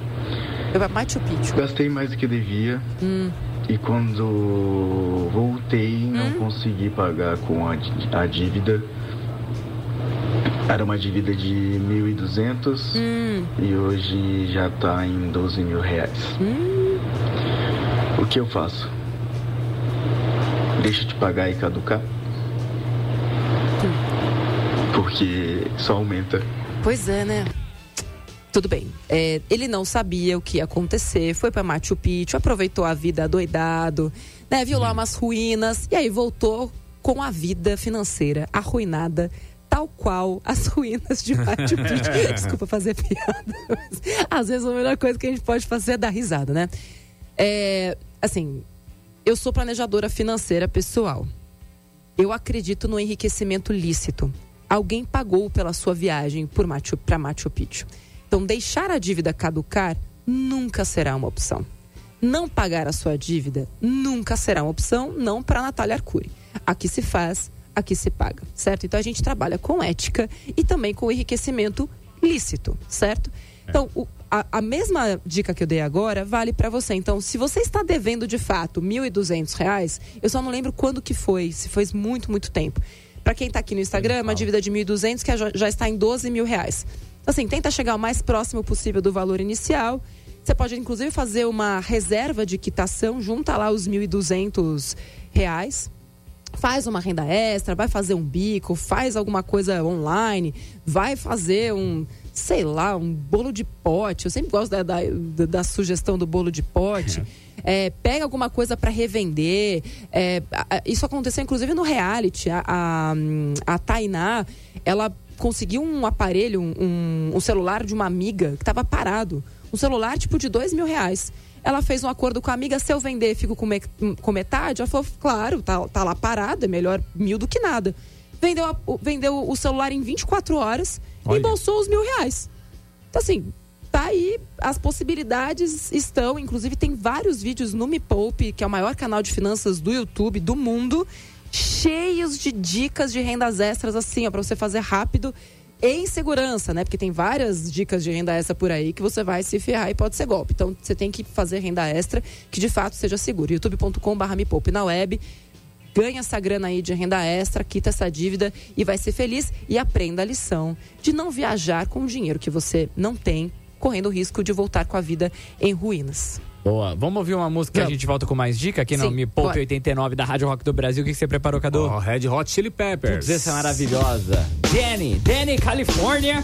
Eu Machu Picchu. Gastei mais do que devia. Hum. E quando voltei, não consegui pagar com a, a dívida. Era uma dívida de 1.200 Hum. e hoje já tá em 12 mil reais. Hum. O que eu faço? Deixo de pagar e caducar? Porque só aumenta. Pois é, né? Tudo bem. É, ele não sabia o que ia acontecer, foi pra Machu Picchu, aproveitou a vida doidado, né? Viu lá umas ruínas e aí voltou com a vida financeira arruinada, tal qual as <laughs> ruínas de Machu Picchu. <laughs> Desculpa fazer piada. mas às vezes a melhor coisa que a gente pode fazer é dar risada, né? É, assim, eu sou planejadora financeira pessoal. Eu acredito no enriquecimento lícito. Alguém pagou pela sua viagem por Machu, para Machu Picchu. Então, deixar a dívida caducar nunca será uma opção. Não pagar a sua dívida nunca será uma opção, não para Natália Arcuri. Aqui se faz, aqui se paga, certo? Então a gente trabalha com ética e também com enriquecimento lícito, certo? Então, o- a, a mesma dica que eu dei agora vale para você. Então, se você está devendo de fato 1.200 reais, eu só não lembro quando que foi, se foi muito, muito tempo. Para quem está aqui no Instagram, é uma dívida de R$ 1.200 que já, já está em 12 mil reais. Então, assim, tenta chegar o mais próximo possível do valor inicial. Você pode, inclusive, fazer uma reserva de quitação, junta lá os 1.200 reais faz uma renda extra, vai fazer um bico, faz alguma coisa online, vai fazer um, sei lá, um bolo de pote. Eu sempre gosto da, da, da- sugestão do bolo de pote. É, pega alguma coisa para revender. É, isso aconteceu inclusive no reality. A, a, a Tainá, ela conseguiu um aparelho, um, um celular de uma amiga que estava parado. Um celular tipo de dois mil reais. Ela fez um acordo com a amiga, se eu vender, fico com, me- com metade. Ela falou, claro, tá, tá lá parado, é melhor mil do que nada. Vendeu, a- o- vendeu o celular em 24 horas e Olha. embolsou os mil reais. Então, assim, tá aí, as possibilidades estão. Inclusive, tem vários vídeos no Me Poupe, que é o maior canal de finanças do YouTube do mundo, cheios de dicas de rendas extras, assim, ó, pra você fazer rápido em segurança, né? Porque tem várias dicas de renda extra por aí que você vai se ferrar e pode ser golpe. Então, você tem que fazer renda extra que de fato seja seguro. youtube.com.br Me Poupe na web. Ganha essa grana aí de renda extra, quita essa dívida e vai ser feliz. E aprenda a lição de não viajar com o dinheiro que você não tem, correndo o risco de voltar com a vida em ruínas. Boa. Vamos ouvir uma música e a gente volta com mais dica aqui no Me Poupe bora. 89 da Rádio Rock do Brasil. O que que você preparou, Cadu? Ó, Red Hot Chili Peppers. Putz, essa é maravilhosa. Danny, Danny, Califórnia.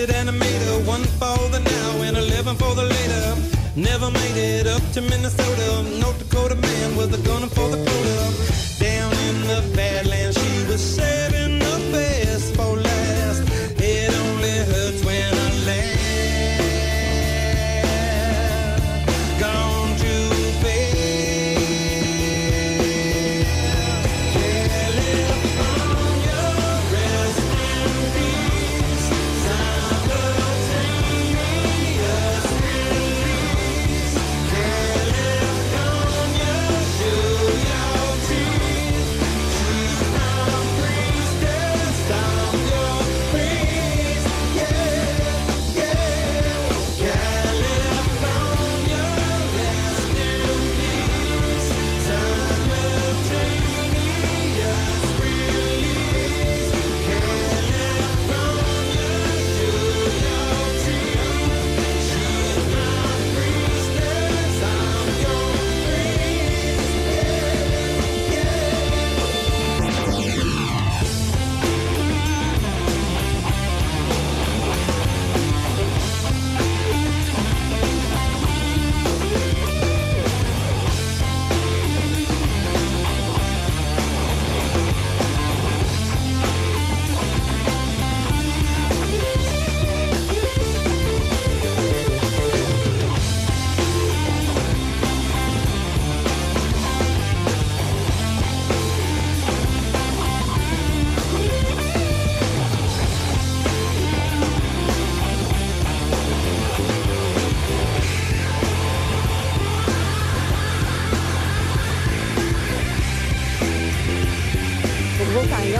gifted animator, one for the now and eleven for the later. Never made it up to Minnesota. North Dakota man was a gunner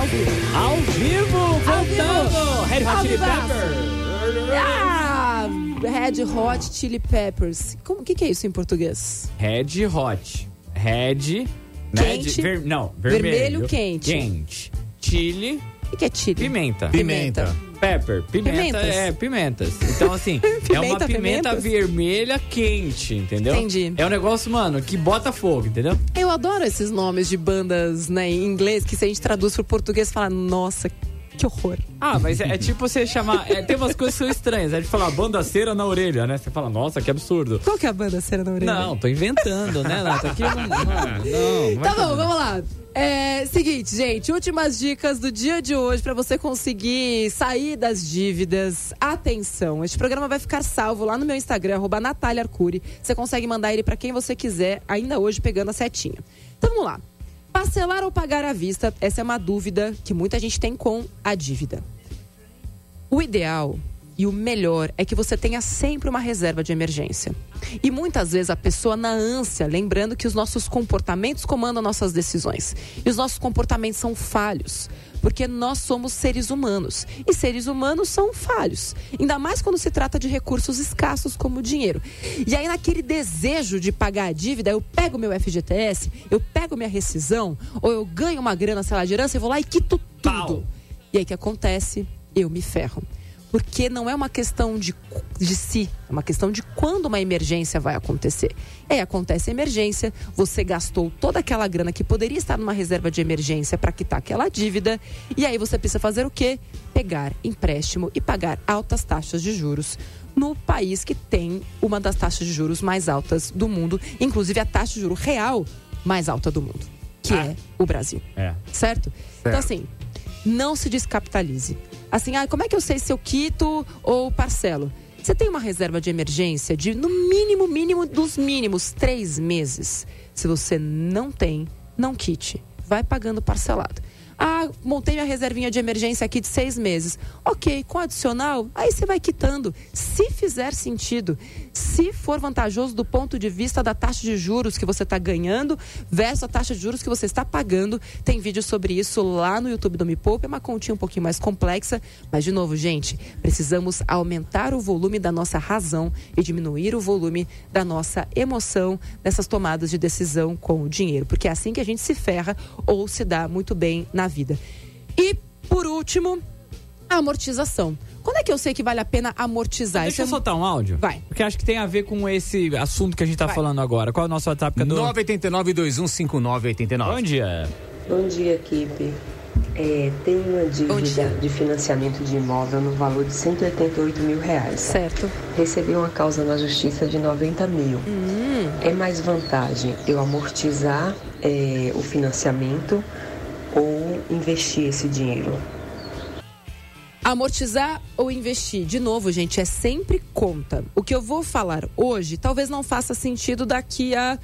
Ao vivo, Ao vivo. voltando! Red Hot Chili vivaço. Pepper! Ah, Red Hot Chili Peppers. Como que, que é isso em português? Red Hot. Red. Quente. Red, ver- não, Vermelho, vermelho. quente. Quente. Chile. O que é chili? Pimenta. Pimenta. Pepper. Pimenta. Pimentas. É, pimentas. Então, assim, <laughs> é uma Pimenta, pimenta pimentas. vermelha quente, entendeu? Entendi. É um negócio, mano, que bota fogo, entendeu? Eu adoro esses nomes de bandas né, em inglês que se a gente traduz pro português fala, nossa, que horror. Ah, mas é, é tipo você chamar. é, tem umas coisas que são estranhas. A gente fala banda cera na orelha, né? Você fala, nossa, que absurdo. Qual que é a banda cera na orelha? Não, tô inventando, né, Nath? Aqui não. Não, não, Tá bom, vamos lá. É, seguinte, gente, últimas dicas do dia de hoje para você conseguir sair das dívidas. Atenção, este programa vai ficar salvo lá no meu Instagram, arroba Natália Arcuri. Você consegue mandar ele para quem você quiser, ainda hoje pegando a setinha. Então vamos lá. Parcelar ou pagar à vista? Essa é uma dúvida que muita gente tem com a dívida. O ideal e o melhor é que você tenha sempre uma reserva de emergência. E muitas vezes a pessoa na ânsia, lembrando que os nossos comportamentos comandam nossas decisões. E os nossos comportamentos são falhos, porque nós somos seres humanos. E seres humanos são falhos, ainda mais quando se trata de recursos escassos como o dinheiro. E aí naquele desejo de pagar a dívida, eu pego meu FGTS, eu pego minha rescisão, ou eu ganho uma grana, sei lá, de herança, eu vou lá e quito tudo. E aí o que acontece? Eu me ferro. Porque não é uma questão de, de si, é uma questão de quando uma emergência vai acontecer. E aí acontece a emergência, você gastou toda aquela grana que poderia estar numa reserva de emergência para quitar aquela dívida, e aí você precisa fazer o quê? Pegar empréstimo e pagar altas taxas de juros no país que tem uma das taxas de juros mais altas do mundo, inclusive a taxa de juro real mais alta do mundo, que é o Brasil É. certo? Então, assim, não se descapitalize. Assim, ah, como é que eu sei se eu quito ou parcelo? Você tem uma reserva de emergência de, no mínimo, mínimo dos mínimos, três meses. Se você não tem, não quite. Vai pagando parcelado. Ah, montei minha reservinha de emergência aqui de seis meses. Ok, com adicional, aí você vai quitando. Se fizer sentido, se for vantajoso do ponto de vista da taxa de juros que você está ganhando versus a taxa de juros que você está pagando. Tem vídeo sobre isso lá no YouTube do Me Poupe. É uma continha um pouquinho mais complexa. Mas, de novo, gente, precisamos aumentar o volume da nossa razão e diminuir o volume da nossa emoção nessas tomadas de decisão com o dinheiro. Porque é assim que a gente se ferra ou se dá muito bem na vida. E, por último, a amortização. Quando é que eu sei que vale a pena amortizar? Deixa eu Isso é- soltar um áudio. Vai. Porque acho que tem a ver com esse assunto que a gente tá Vai. falando agora. Qual é o nosso WhatsApp, Cadu? 989-215989. Bom dia. Bom dia, equipe. É, tem uma dívida de financiamento de imóvel no valor de 188 mil reais. Certo. Recebi uma causa na justiça de 90 mil. É mais vantagem eu amortizar é, o financiamento ou investir esse dinheiro? Amortizar ou investir? De novo, gente, é sempre conta. O que eu vou falar hoje talvez não faça sentido daqui a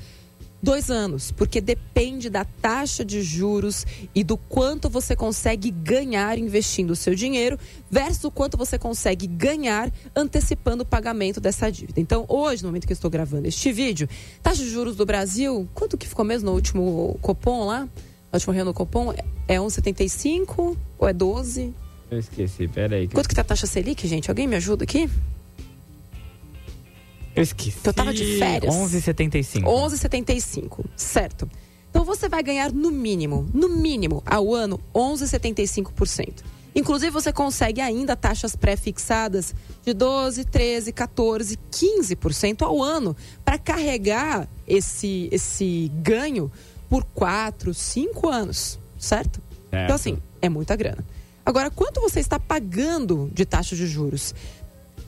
dois anos, porque depende da taxa de juros e do quanto você consegue ganhar investindo o seu dinheiro versus o quanto você consegue ganhar antecipando o pagamento dessa dívida. Então, hoje, no momento que eu estou gravando este vídeo, taxa de juros do Brasil, quanto que ficou mesmo no último Copom lá? No último reunião do Copom? É 1,75 ou é 12? Eu esqueci, peraí. Quanto que tá a taxa Selic, gente? Alguém me ajuda aqui? Eu esqueci. Eu tava de férias. 11,75. 11,75, certo. Então você vai ganhar no mínimo, no mínimo, ao ano, 11,75%. Inclusive você consegue ainda taxas pré-fixadas de 12, 13, 14, 15% ao ano para carregar esse esse ganho por 4, 5 anos, certo? Certo. Então assim, é muita grana. Agora, quanto você está pagando de taxa de juros?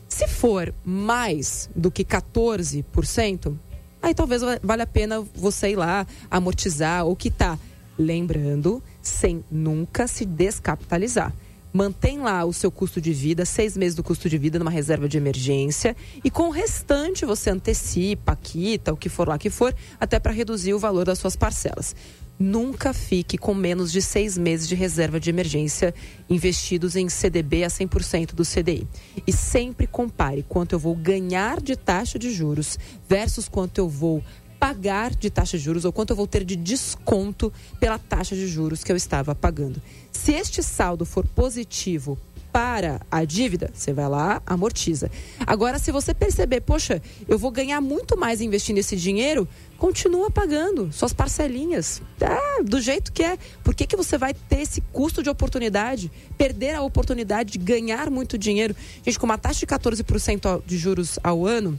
Se for mais do que 14%, aí talvez va- valha a pena você ir lá amortizar ou quitar. Lembrando, sem nunca se descapitalizar. Mantém lá o seu custo de vida, seis meses do custo de vida numa reserva de emergência e com o restante você antecipa, quita, o que for lá que for, até para reduzir o valor das suas parcelas. Nunca fique com menos de seis meses de reserva de emergência investidos em CDB a 100% do CDI. E sempre compare quanto eu vou ganhar de taxa de juros versus quanto eu vou pagar de taxa de juros ou quanto eu vou ter de desconto pela taxa de juros que eu estava pagando. Se este saldo for positivo para a dívida, você vai lá, amortiza. Agora, se você perceber, poxa, eu vou ganhar muito mais investindo esse dinheiro, continua pagando suas parcelinhas. Ah, do jeito que é. Por que, que você vai ter esse custo de oportunidade? Perder a oportunidade de ganhar muito dinheiro? Gente, com uma taxa de 14% de juros ao ano,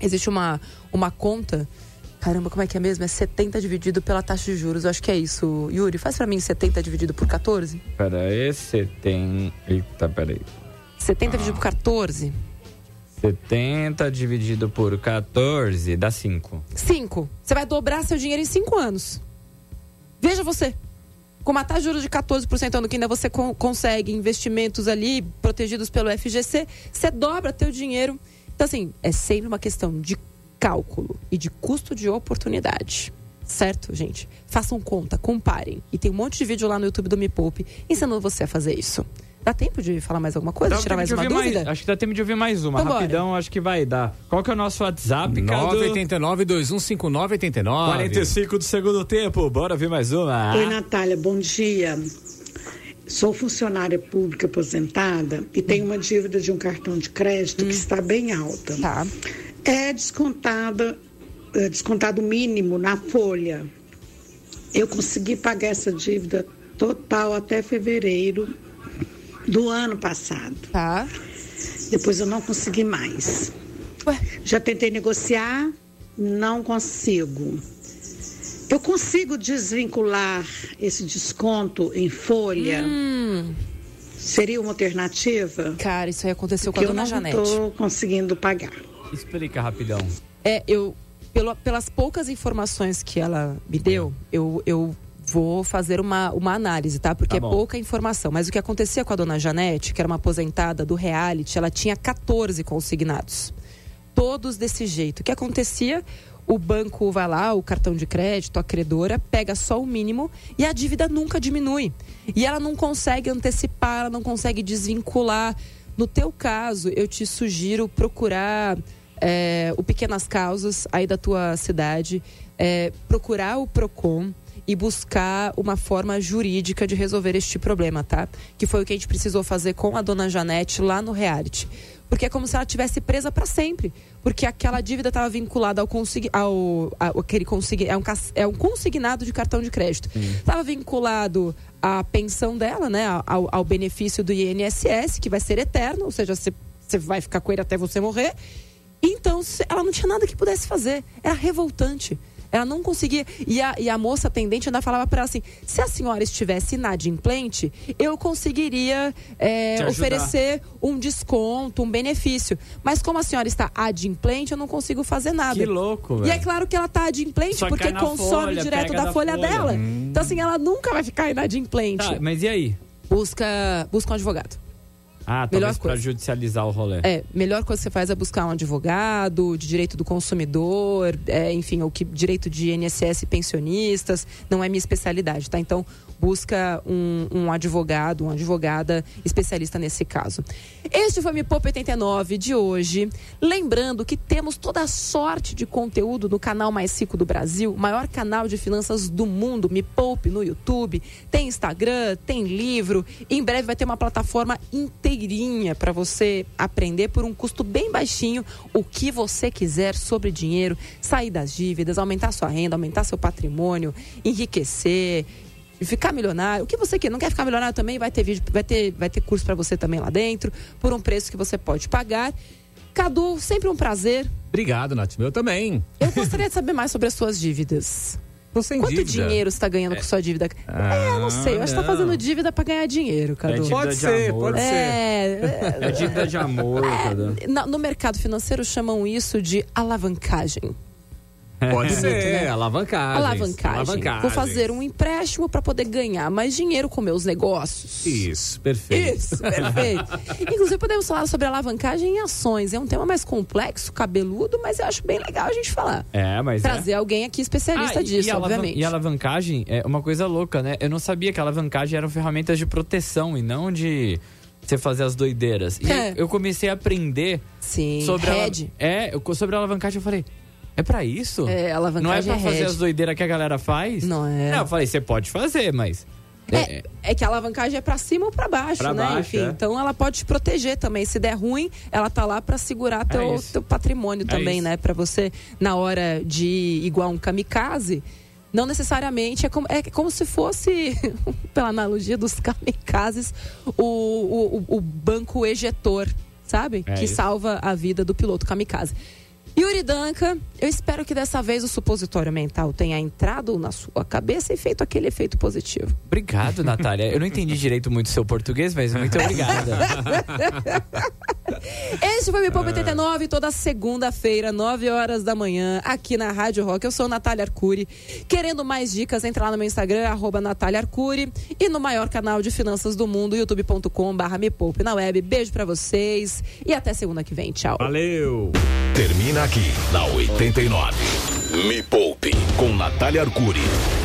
existe uma, uma conta. Caramba, como é que é mesmo? É 70 dividido pela taxa de juros. Eu acho que é isso. Yuri, faz pra mim 70 dividido por 14? Pera aí, você tem. Eita, peraí. 70 dividido por 14? 70 dividido por 14 dá 5. 5. Você vai dobrar seu dinheiro em 5 anos. Veja você. Com uma taxa de juros de 14% ano que ainda você con- consegue investimentos ali protegidos pelo FGC, você dobra teu dinheiro. Então, assim, é sempre uma questão de cálculo e de custo de oportunidade. Certo, gente? Façam conta, comparem. E tem um monte de vídeo lá no YouTube do Me Poupe ensinando você a fazer isso. Dá tempo de falar mais alguma coisa? Dá Tirar mais uma ouvir dúvida? mais- acho que dá tempo de ouvir mais uma. Vambora. Rapidão, acho que vai dar. Qual que é o nosso WhatsApp, Cadu? 989-2159-89. 45 do segundo tempo. Bora ver mais uma. Oi, Natália, bom dia. Sou funcionária pública aposentada e tenho uma dívida de um cartão de crédito que está bem alta. Tá. É descontada, é descontado o mínimo na folha. Eu consegui pagar essa dívida total até fevereiro do ano passado. Tá. Depois eu não consegui mais. Já tentei negociar, não consigo. Eu consigo desvincular esse desconto em folha? Seria uma alternativa? Cara, isso aí aconteceu com Porque a eu dona não Janete. estou conseguindo pagar. Explica rapidão. É, eu, pelo- pelas poucas informações que ela me deu, eu, eu vou fazer uma, uma análise, tá? Porque Tá é pouca informação. Mas o que acontecia com a dona Janete, que era uma aposentada do reality, ela tinha 14 consignados. Todos desse jeito. O que acontecia? O banco vai lá, o cartão de crédito, a credora, pega só o mínimo e a dívida nunca diminui. E ela não consegue antecipar, ela não consegue desvincular. No teu caso, eu te sugiro procurar é, o Pequenas Causas aí da tua cidade, é, procurar o PROCON e buscar uma forma jurídica de resolver este problema, tá? Que foi o que a gente precisou fazer com a dona Janete lá no reality. Porque é como se ela tivesse presa para sempre. Porque aquela dívida estava vinculada ao, consign... ao, ao aquele consign... é, um, é um consignado de cartão de crédito. Estava vinculado à pensão dela, né? Ao, ao benefício do INSS, que vai ser eterno, ou seja, você você vai ficar com ele até você morrer. Então, ela não tinha nada que pudesse fazer. Era revoltante. Ela não conseguia. E a, e a moça atendente ainda falava para ela assim: se a senhora estivesse inadimplente, eu conseguiria é, oferecer um desconto, um benefício. Mas como a senhora está adimplente, eu não consigo fazer nada. Que louco, E velho. é claro que ela está adimplente Só porque consome folha, direto da da folha, folha. dela. Hum. Então, assim, ela nunca vai ficar inadimplente. Tá, mas e aí? Busca, busca um advogado. Ah, Melhor coisa. judicializar o rolê. É, melhor coisa que você faz é buscar um advogado de direito do consumidor, é, enfim, o que direito de INSS pensionistas, não é minha especialidade, tá? Então, busca um, um advogado, uma advogada especialista nesse caso. Este foi o Me Poupa 89 de hoje. Lembrando que temos toda a sorte de conteúdo no canal mais rico do Brasil, maior canal de finanças do mundo, Me Poupe no YouTube, tem Instagram, tem livro. Em breve vai ter uma plataforma inteirinha para você aprender por um custo bem baixinho o que você quiser sobre dinheiro, sair das dívidas, aumentar sua renda, aumentar seu patrimônio, enriquecer, ficar milionário, o que você quer, não quer ficar milionário também, vai ter vídeo, vai ter, vai ter curso para você também lá dentro, por um preço que você pode pagar. Cadu, sempre um prazer. Obrigado, Nath. Meu também. Eu gostaria de saber mais sobre as suas dívidas. Tô sem Quanto dívida. dinheiro você está ganhando com sua dívida? é, eu não sei. Eu acho que tá fazendo dívida para ganhar dinheiro, Cadu. É dívida Pode de ser, amor. pode ser. É, É dívida de amor, <laughs> Cadu. no mercado financeiro chamam isso de alavancagem. <laughs> Pode ser, né? alavancagem. Alavancagem. Vou fazer um empréstimo para poder ganhar mais dinheiro com meus negócios. Isso, perfeito. Isso, perfeito. <laughs> Inclusive, podemos falar sobre alavancagem em ações. É um tema mais complexo, cabeludo, mas eu acho bem legal a gente falar. É, mas Trazer alguém aqui especialista Ah, disso, e obviamente. E alavancagem é uma coisa louca, né? Eu não sabia que alavancagem eram ferramentas de proteção e não de você fazer as doideiras. E É. eu, comecei a aprender Sim, sobre a, é, sobre a alavancagem eu falei, É pra isso? É, Não é alavancagem pra fazer as doideiras que a galera faz? Não é. Não, eu falei, você pode fazer, mas. É, é que a alavancagem é pra cima ou pra baixo, Pra né? baixo, Enfim, é. então ela pode te proteger também. Se der ruim, ela tá lá pra segurar teu, isso. teu patrimônio É também, né? Pra você, na hora de igual um kamikaze, não necessariamente é como, é como se fosse, <laughs> pela analogia dos kamikazes, o, o, o- o banco ejetor, sabe? É que isso. salva a vida do piloto kamikaze. Yuri Danca, eu espero que dessa vez o supositório mental tenha entrado na sua cabeça e feito aquele efeito positivo. Obrigado, Natália. Eu não entendi direito muito o seu português, mas muito obrigada. <laughs> Esse foi o Me Poupa 89, toda segunda-feira, 9 horas da manhã, aqui na Rádio Rock. Eu sou Natália Arcuri. Querendo mais dicas, entra lá no meu Instagram, arroba Natália Arcuri. E no maior canal de finanças do mundo, youtube.com.br Me Poupe na web. Beijo pra vocês e até segunda que vem. Tchau. Valeu! Termina aqui na 89. Me Poupe com Natália Arcuri.